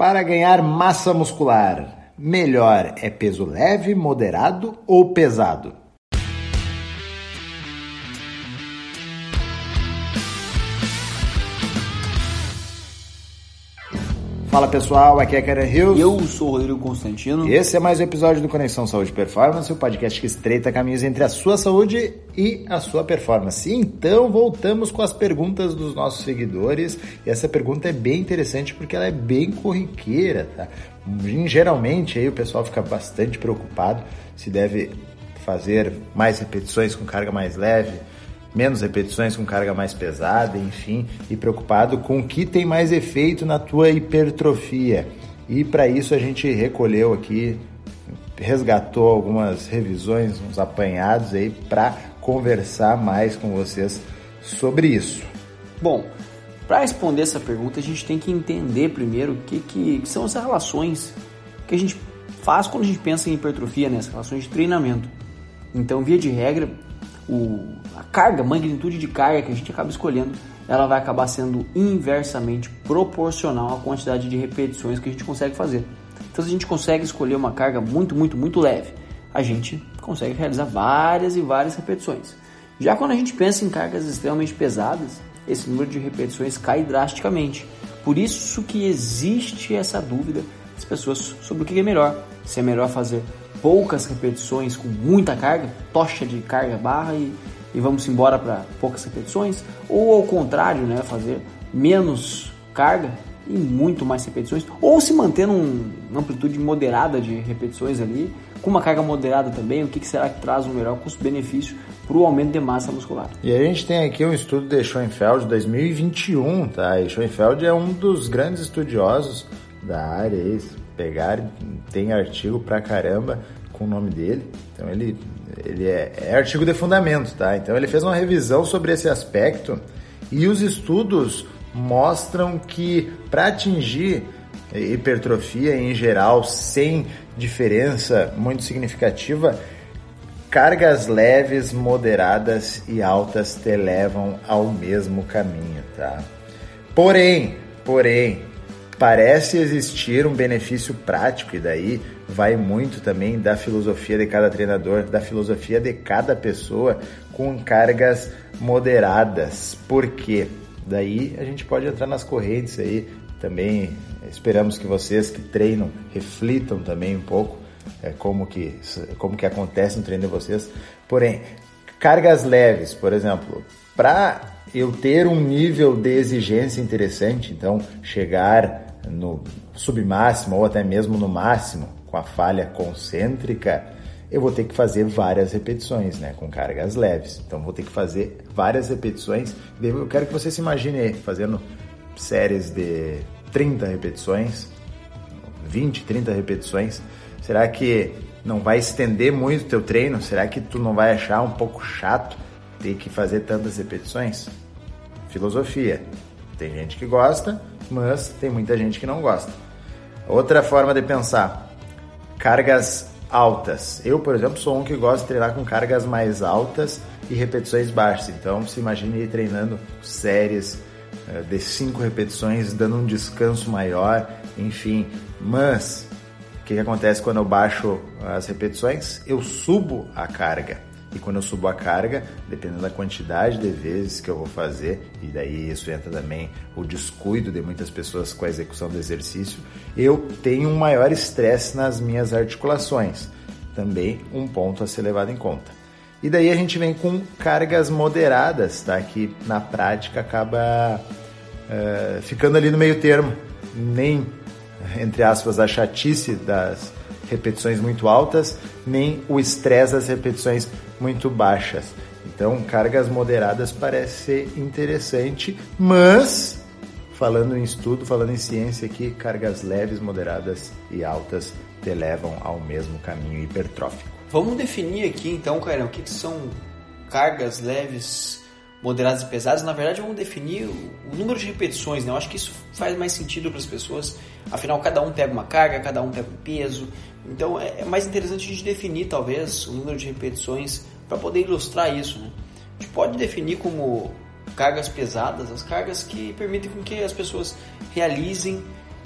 Para ganhar massa muscular, melhor é peso leve, moderado ou pesado? Fala pessoal, aqui é Karen Hills. Eu sou o Rodrigo Constantino. Esse é mais um episódio do Conexão Saúde Performance, o podcast que estreita caminhos entre a sua saúde e a sua performance. Então, voltamos com as perguntas dos nossos seguidores. E essa pergunta é bem interessante porque ela é bem corriqueira, tá? Geralmente aí o pessoal fica bastante preocupado se deve fazer mais repetições com carga mais leve, menos repetições com carga mais pesada, enfim, e preocupado com o que tem mais efeito na tua hipertrofia. E para isso a gente recolheu aqui, resgatou algumas revisões, uns apanhados aí para conversar mais com vocês sobre isso. Bom, para responder essa pergunta, a gente tem que entender primeiro o que, que, são as relações que a gente faz quando a gente pensa em hipertrofia, né? as relações de treinamento. Então, via de regra, o, a carga, a magnitude de carga que a gente acaba escolhendo, ela vai acabar sendo inversamente proporcional à quantidade de repetições que a gente consegue fazer. Então, se a gente consegue escolher uma carga muito, muito, muito leve, a gente consegue realizar várias e várias repetições. Já quando a gente pensa em cargas extremamente pesadas, esse número de repetições cai drasticamente. Por isso que existe essa dúvida das pessoas sobre o que é melhor. Se é melhor fazer poucas repetições com muita carga, tocha de carga barra e, e vamos embora para poucas repetições, ou ao contrário, né, fazer menos carga e muito mais repetições, ou se manter num, uma amplitude moderada de repetições ali, com uma carga moderada também, o que, que será que traz um melhor custo-benefício para o aumento de massa muscular. E a gente tem aqui um estudo de Schoenfeld 2021, tá? E Schoenfeld é um dos grandes estudiosos da área, pegar, tem artigo pra caramba com o nome dele. Então ele, ele é, é artigo de fundamento, tá? Então ele fez uma revisão sobre esse aspecto e os estudos mostram que para atingir hipertrofia em geral sem diferença muito significativa, cargas leves, moderadas e altas te levam ao mesmo caminho, tá? Porém, porém, parece existir um benefício prático, e daí vai muito também da filosofia de cada treinador, da filosofia de cada pessoa com cargas moderadas. Por quê? Daí a gente pode entrar nas correntes aí também. Esperamos que vocês que treinam reflitam também um pouco é, como, que, como que acontece no treino de vocês. Porém, cargas leves, por exemplo, para eu ter um nível de exigência interessante, então chegar no submáximo ou até mesmo no máximo com a falha concêntrica, eu vou ter que fazer várias repetições, né, com cargas leves. Então vou ter que fazer várias repetições. Eu quero que você se imagine fazendo séries de 30 repetições, 20, 30 repetições. Será que não vai estender muito o teu treino? Será que tu não vai achar um pouco chato ter que fazer tantas repetições? Filosofia. Tem gente que gosta, mas tem muita gente que não gosta. Outra forma de pensar: cargas altas. Eu, por exemplo, sou um que gosta de treinar com cargas mais altas e repetições baixas. Então, se imagine treinando séries eh, de cinco repetições, dando um descanso maior, enfim. Mas o que, que acontece quando eu baixo as repetições? Eu subo a carga. E quando eu subo a carga, dependendo da quantidade de vezes que eu vou fazer, e daí isso entra também o descuido de muitas pessoas com a execução do exercício, eu tenho um maior estresse nas minhas articulações. Também um ponto a ser levado em conta. E daí a gente vem com cargas moderadas, tá? Que na prática acaba uh, ficando ali no meio termo. Nem, entre aspas, a chatice das repetições muito altas, nem o estresse das repetições muito baixas. Então, cargas moderadas parece ser interessante, mas falando em estudo, falando em ciência aqui, cargas leves, moderadas e altas te levam ao mesmo caminho hipertrófico. Vamos definir aqui então, Cairão, o que, que são cargas leves, moderadas e pesadas. Na verdade, vamos definir o número de repetições, né? Eu acho que isso faz mais sentido para as pessoas. Afinal, cada um pega uma carga, cada um pega um peso, então é, é mais interessante a gente definir talvez o número de repetições para poder ilustrar isso. Né? A gente pode definir como cargas pesadas as cargas que permitem com que as pessoas realizem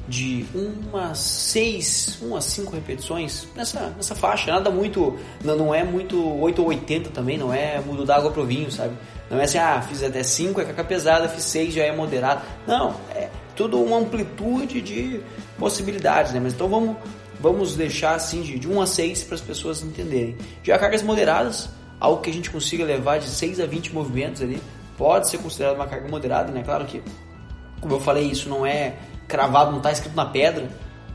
de umas 6, umas 5 repetições nessa, nessa faixa. Nada muito, não, não é muito 8 ou 80 também, não é mudo da água pro vinho, sabe? Não é assim, ah, fiz até 5 é caca pesada, fiz 6 já é moderado. Não, é tudo uma amplitude de possibilidades, né? Mas então vamos, vamos deixar assim de, de 1 a 6 para as pessoas entenderem. Já cargas moderadas, algo que a gente consiga levar de 6 a 20 movimentos ali, pode ser considerado uma carga moderada, né? Claro que, como eu falei, isso não é cravado, não está escrito na pedra.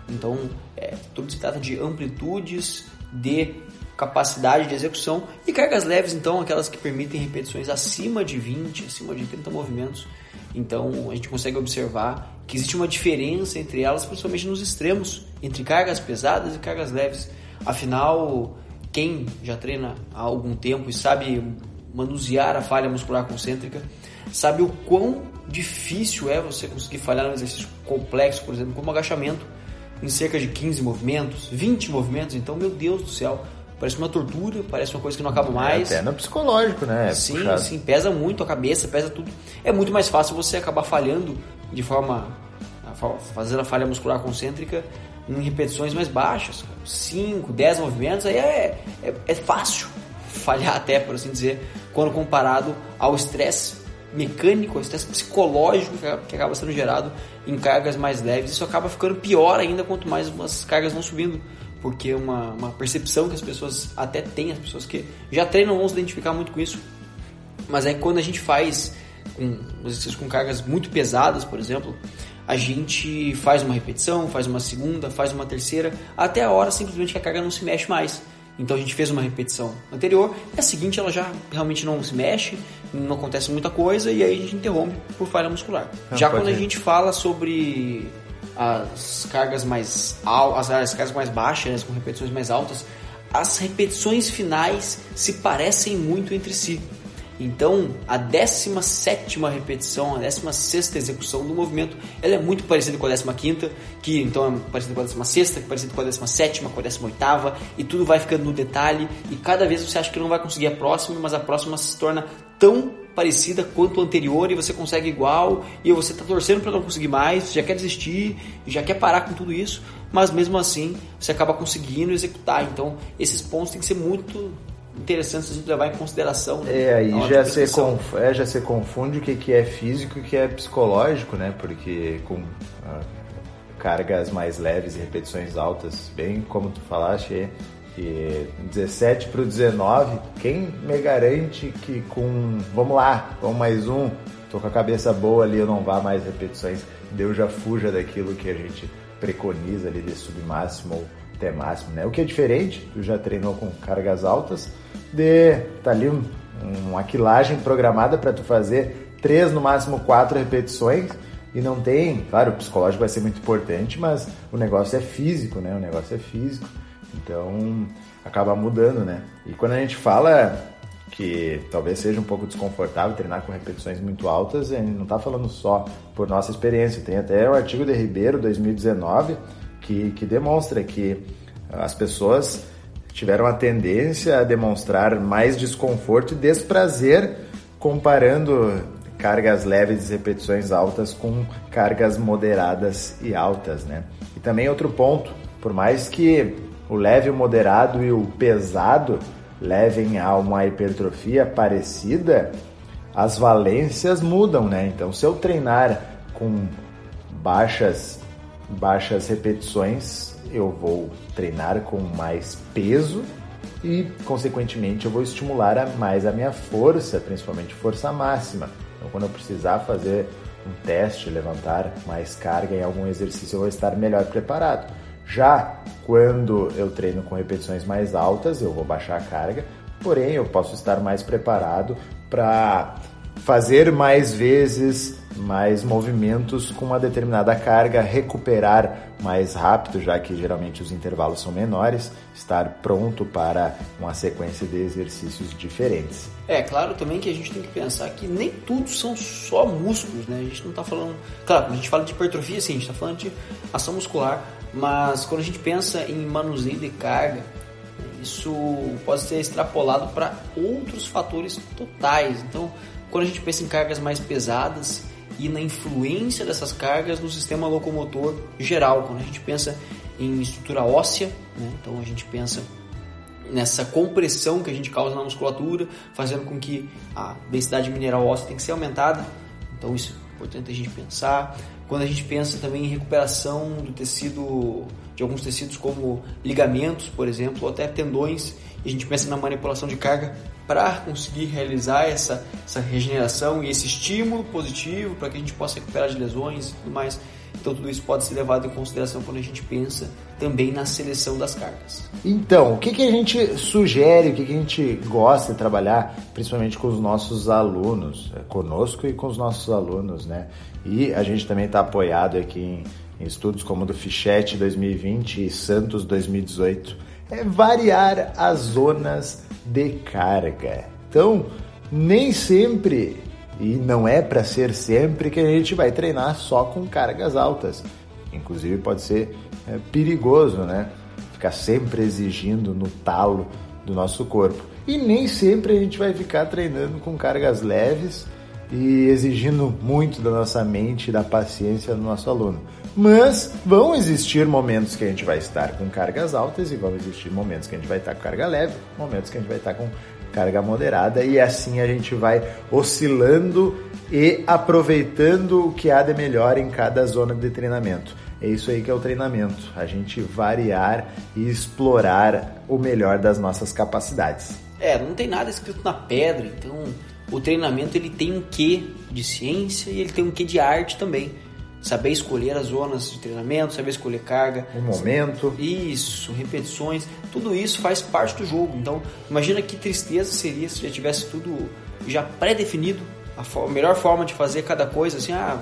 Então, é, tudo se trata de amplitudes, de capacidade de execução e cargas leves, então, aquelas que permitem repetições acima de 20, acima de 30 movimentos. Então, a gente consegue observar que existe uma diferença entre elas, principalmente nos extremos, entre cargas pesadas e cargas leves. Afinal, quem já treina há algum tempo e sabe manusear a falha muscular concêntrica, sabe o quão difícil é você conseguir falhar num exercício complexo, por exemplo, como agachamento, em cerca de 15 movimentos, 20 movimentos. Então, meu Deus do céu, parece uma tortura, parece uma coisa que não acaba mais. É, até no psicológico, né? É sim, puxado. sim, pesa muito a cabeça, pesa tudo. É muito mais fácil você acabar falhando de forma. fazendo a falha muscular concêntrica em repetições mais baixas, 5, 10 movimentos, aí é, é, é fácil falhar até, por assim dizer, quando comparado ao estresse mecânico, ao estresse psicológico que acaba sendo gerado em cargas mais leves. Isso acaba ficando pior ainda quanto mais as cargas vão subindo, porque uma, uma percepção que as pessoas até têm, as pessoas que já treinam vão se identificar muito com isso. Mas é quando a gente faz com exercícios com cargas muito pesadas, por exemplo, a gente faz uma repetição, faz uma segunda, faz uma terceira, até a hora simplesmente que a carga não se mexe mais. Então a gente fez uma repetição anterior, e a seguinte ela já realmente não se mexe, não acontece muita coisa, e aí a gente interrompe por falha muscular. Não, já quando ir. a gente fala sobre as cargas mais altas, as cargas mais baixas, com repetições mais altas, as repetições finais se parecem muito entre si. Então, a 17 repetição, a 16 execução do movimento, ela é muito parecida com a 15, que então é parecida com a 16, que é parecida com a 17, com a 18, e tudo vai ficando no detalhe, e cada vez você acha que não vai conseguir a próxima, mas a próxima se torna tão parecida quanto a anterior e você consegue igual, e você está torcendo para não conseguir mais, já quer desistir, já quer parar com tudo isso, mas mesmo assim você acaba conseguindo executar. Então, esses pontos têm que ser muito interessantes a gente levar em consideração. Né? É, aí já se, conf... é, já se confunde o que, que é físico e o que é psicológico, né? Porque com ah, cargas mais leves e repetições altas, bem como tu falaste, que 17 para o 19, quem me garante que com, vamos lá, vamos mais um, tô com a cabeça boa ali, eu não vá mais repetições, Deus já fuja daquilo que a gente preconiza ali de submáximo ou até máximo, né? O que é diferente, tu já treinou com cargas altas, de tá ali um, uma quilagem programada para tu fazer três no máximo quatro repetições e não tem, claro, o psicológico vai ser muito importante, mas o negócio é físico, né? O negócio é físico, então acaba mudando, né? E quando a gente fala que talvez seja um pouco desconfortável treinar com repetições muito altas, gente não está falando só por nossa experiência, tem até o artigo de Ribeiro 2019 que, que demonstra que as pessoas tiveram a tendência a demonstrar mais desconforto e desprazer comparando cargas leves e repetições altas com cargas moderadas e altas, né? E também outro ponto, por mais que o leve, o moderado e o pesado levem a uma hipertrofia parecida, as valências mudam, né? Então, se eu treinar com baixas baixas repetições, eu vou treinar com mais peso e, consequentemente, eu vou estimular a mais a minha força, principalmente força máxima. Então, quando eu precisar fazer um teste, levantar mais carga em algum exercício, eu vou estar melhor preparado. Já quando eu treino com repetições mais altas, eu vou baixar a carga, porém eu posso estar mais preparado para fazer mais vezes mais movimentos com uma determinada carga, recuperar mais rápido, já que geralmente os intervalos são menores, estar pronto para uma sequência de exercícios diferentes. É, claro também que a gente tem que pensar que nem tudo são só músculos, né? A gente não está falando. Claro, quando a gente fala de hipertrofia, sim, a gente está falando de ação muscular, mas quando a gente pensa em manuseio de carga, isso pode ser extrapolado para outros fatores totais. Então, quando a gente pensa em cargas mais pesadas, e na influência dessas cargas no sistema locomotor geral. Quando a gente pensa em estrutura óssea, né? então a gente pensa nessa compressão que a gente causa na musculatura, fazendo com que a densidade mineral óssea tem que ser aumentada. Então isso é importante a gente pensar. Quando a gente pensa também em recuperação do tecido, de alguns tecidos como ligamentos, por exemplo, ou até tendões, a gente pensa na manipulação de carga para conseguir realizar essa, essa regeneração e esse estímulo positivo para que a gente possa recuperar de lesões e tudo mais. Então tudo isso pode ser levado em consideração quando a gente pensa também na seleção das cargas. Então, o que, que a gente sugere, o que, que a gente gosta de trabalhar, principalmente com os nossos alunos, é, conosco e com os nossos alunos, né? E a gente também está apoiado aqui em, em estudos como o do Fichete 2020 e Santos 2018, é variar as zonas de carga. Então, nem sempre e não é para ser sempre que a gente vai treinar só com cargas altas. Inclusive pode ser é, perigoso, né? Ficar sempre exigindo no talo do nosso corpo. E nem sempre a gente vai ficar treinando com cargas leves e exigindo muito da nossa mente e da paciência do nosso aluno. Mas vão existir momentos que a gente vai estar com cargas altas e vão existir momentos que a gente vai estar com carga leve, momentos que a gente vai estar com carga moderada e assim a gente vai oscilando e aproveitando o que há de melhor em cada zona de treinamento. É isso aí que é o treinamento, a gente variar e explorar o melhor das nossas capacidades. É, não tem nada escrito na pedra, então o treinamento ele tem um quê de ciência e ele tem um quê de arte também. Saber escolher as zonas de treinamento, saber escolher carga, o momento, isso, repetições, tudo isso faz parte do jogo. Então, imagina que tristeza seria se já tivesse tudo já pré-definido, a, melhor forma de fazer cada coisa, assim, ah,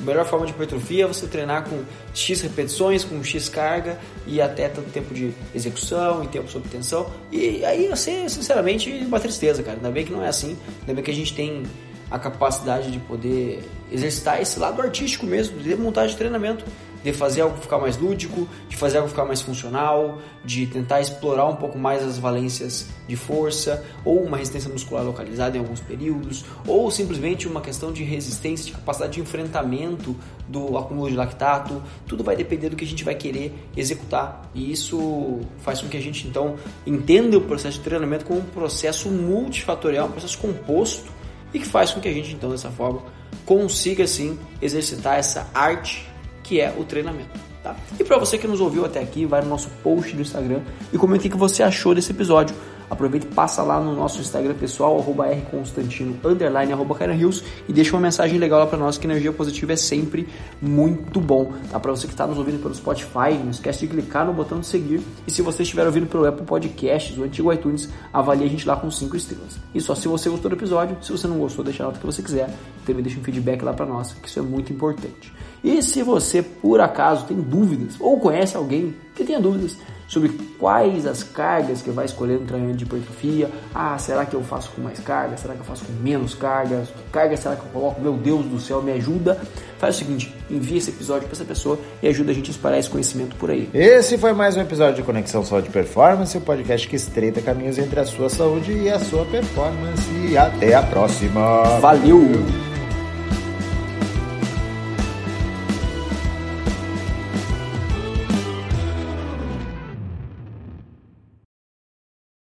a melhor forma de hipertrofia é você treinar com X repetições, com X carga e até tanto tempo de execução e tempo sob tensão. E aí você, sinceramente, uma tristeza, cara. Ainda bem que não é assim. Ainda bem que a gente tem a capacidade de poder exercitar esse lado artístico mesmo, de montagem de treinamento, de fazer algo ficar mais lúdico, de fazer algo ficar mais funcional, de tentar explorar um pouco mais as valências de força, ou uma resistência muscular localizada em alguns períodos, ou simplesmente uma questão de resistência, de capacidade de enfrentamento do acúmulo de lactato. Tudo vai depender do que a gente vai querer executar. E isso faz com que a gente então entenda o processo de treinamento como um processo multifatorial, um processo composto e que faz com que a gente, então, dessa forma, consiga sim exercitar essa arte que é o treinamento. Tá? E para você que nos ouviu até aqui, vai no nosso post do Instagram e comente o que você achou desse episódio. Aproveita e passa lá no nosso Instagram pessoal, arroba rconstantino, underline, arroba Hills, e deixa uma mensagem legal lá para nós, que energia positiva é sempre muito bom. Tá? Para você que está nos ouvindo pelo Spotify, não esquece de clicar no botão de seguir. E se você estiver ouvindo pelo Apple Podcasts, o antigo iTunes, avalie a gente lá com 5 estrelas. E só se você gostou do episódio, se você não gostou, deixa a nota que você quiser. Também deixa um feedback lá para nós, que isso é muito importante. E se você, por acaso, tem dúvidas, ou conhece alguém que tenha dúvidas, sobre quais as cargas que vai escolher no treinamento de hipertrofia. Ah, será que eu faço com mais carga? Será que eu faço com menos cargas? Que carga será que eu coloco? Meu Deus do céu, me ajuda. Faz o seguinte, envia esse episódio para essa pessoa e ajuda a gente a espalhar esse conhecimento por aí. Esse foi mais um episódio de Conexão Saúde Performance, o podcast que estreita caminhos entre a sua saúde e a sua performance. E até a próxima. Valeu!